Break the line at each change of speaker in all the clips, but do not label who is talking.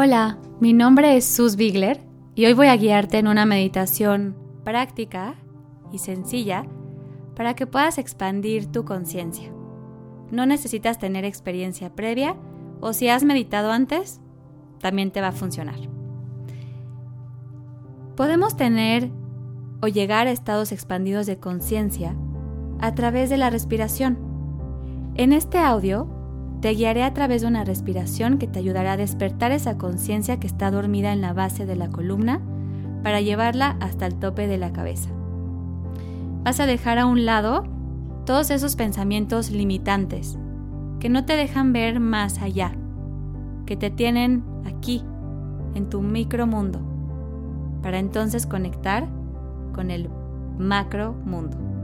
Hola, mi nombre es Sus Bigler y hoy voy a guiarte en una meditación práctica y sencilla para que puedas expandir tu conciencia. No necesitas tener experiencia previa o si has meditado antes, también te va a funcionar. Podemos tener o llegar a estados expandidos de conciencia a través de la respiración. En este audio te guiaré a través de una respiración que te ayudará a despertar esa conciencia que está dormida en la base de la columna para llevarla hasta el tope de la cabeza. Vas a dejar a un lado todos esos pensamientos limitantes que no te dejan ver más allá, que te tienen aquí, en tu micromundo, para entonces conectar con el macro mundo.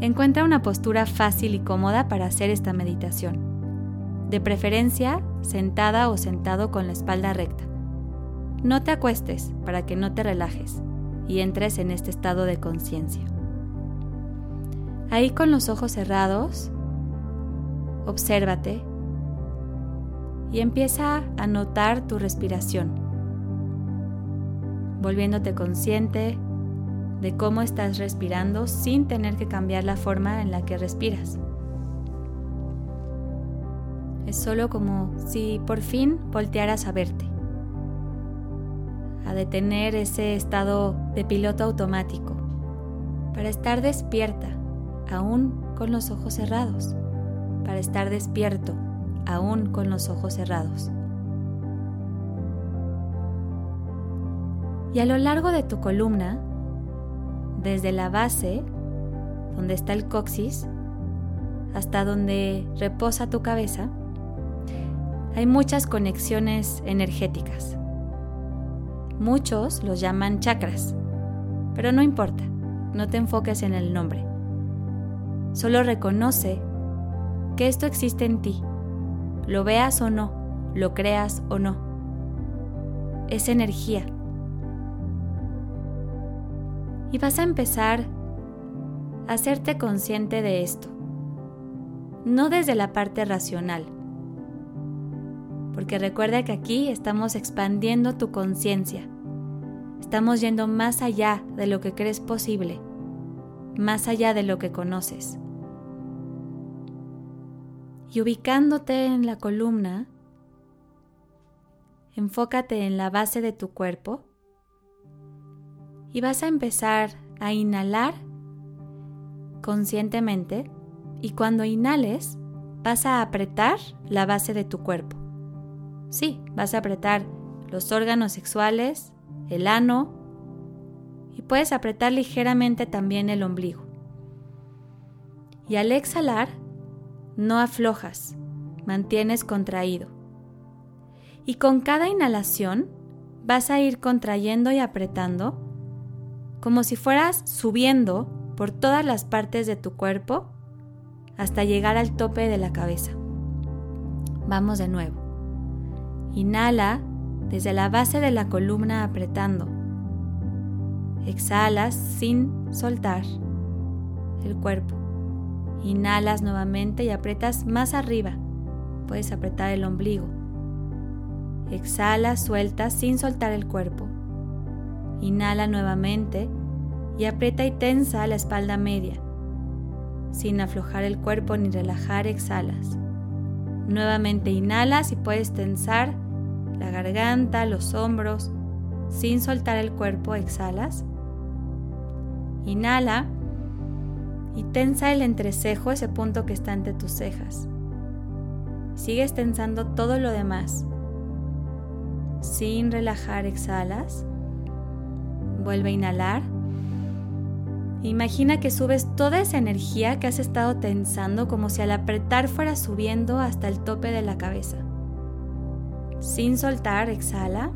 Encuentra una postura fácil y cómoda para hacer esta meditación. De preferencia, sentada o sentado con la espalda recta. No te acuestes para que no te relajes y entres en este estado de conciencia. Ahí con los ojos cerrados, obsérvate y empieza a notar tu respiración, volviéndote consciente de cómo estás respirando sin tener que cambiar la forma en la que respiras. Es solo como si por fin voltearas a verte, a detener ese estado de piloto automático, para estar despierta, aún con los ojos cerrados, para estar despierto, aún con los ojos cerrados. Y a lo largo de tu columna, desde la base, donde está el coxis, hasta donde reposa tu cabeza, hay muchas conexiones energéticas. Muchos los llaman chakras, pero no importa, no te enfoques en el nombre. Solo reconoce que esto existe en ti, lo veas o no, lo creas o no. Es energía y vas a empezar a hacerte consciente de esto, no desde la parte racional, porque recuerda que aquí estamos expandiendo tu conciencia, estamos yendo más allá de lo que crees posible, más allá de lo que conoces. Y ubicándote en la columna, enfócate en la base de tu cuerpo y vas a empezar a inhalar conscientemente y cuando inhales vas a apretar la base de tu cuerpo. Sí, vas a apretar los órganos sexuales, el ano y puedes apretar ligeramente también el ombligo. Y al exhalar, no aflojas, mantienes contraído. Y con cada inhalación vas a ir contrayendo y apretando como si fueras subiendo por todas las partes de tu cuerpo hasta llegar al tope de la cabeza. Vamos de nuevo. Inhala desde la base de la columna apretando. Exhalas sin soltar el cuerpo. Inhalas nuevamente y apretas más arriba. Puedes apretar el ombligo. Exhala, suelta sin soltar el cuerpo. Inhala nuevamente y aprieta y tensa la espalda media. Sin aflojar el cuerpo ni relajar, exhalas. Nuevamente inhalas y puedes tensar la garganta, los hombros. Sin soltar el cuerpo, exhalas. Inhala y tensa el entrecejo, ese punto que está entre tus cejas. Sigues tensando todo lo demás. Sin relajar, exhalas. Vuelve a inhalar. Imagina que subes toda esa energía que has estado tensando como si al apretar fuera subiendo hasta el tope de la cabeza. Sin soltar, exhala.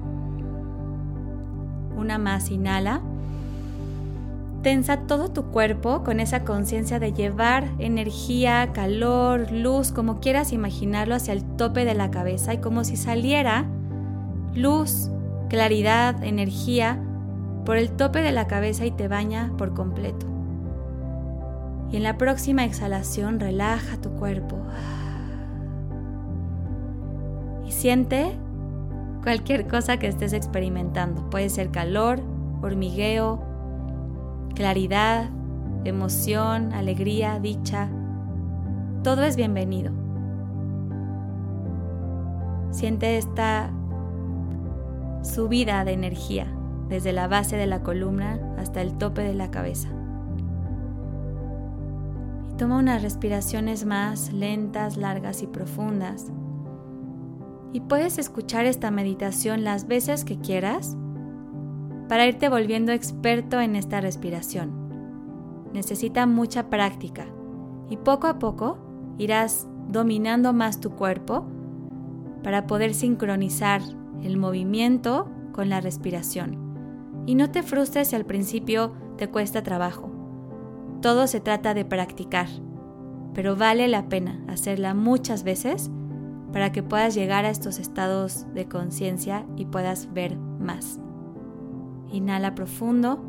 Una más, inhala. Tensa todo tu cuerpo con esa conciencia de llevar energía, calor, luz, como quieras imaginarlo, hacia el tope de la cabeza y como si saliera luz, claridad, energía por el tope de la cabeza y te baña por completo. Y en la próxima exhalación relaja tu cuerpo. Y siente cualquier cosa que estés experimentando. Puede ser calor, hormigueo, claridad, emoción, alegría, dicha. Todo es bienvenido. Siente esta subida de energía desde la base de la columna hasta el tope de la cabeza. Y toma unas respiraciones más lentas, largas y profundas. Y puedes escuchar esta meditación las veces que quieras para irte volviendo experto en esta respiración. Necesita mucha práctica y poco a poco irás dominando más tu cuerpo para poder sincronizar el movimiento con la respiración. Y no te frustres si al principio te cuesta trabajo. Todo se trata de practicar, pero vale la pena hacerla muchas veces para que puedas llegar a estos estados de conciencia y puedas ver más. Inhala profundo.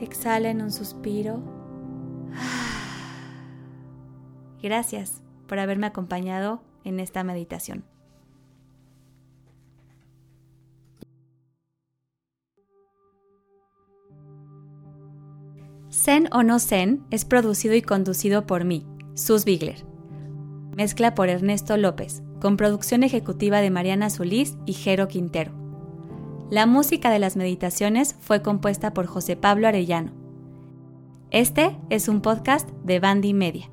Exhala en un suspiro. Gracias por haberme acompañado en esta meditación. Zen o no Zen es producido y conducido por mí, Sus Bigler. Mezcla por Ernesto López, con producción ejecutiva de Mariana Solís y Jero Quintero. La música de las meditaciones fue compuesta por José Pablo Arellano. Este es un podcast de Bandy Media.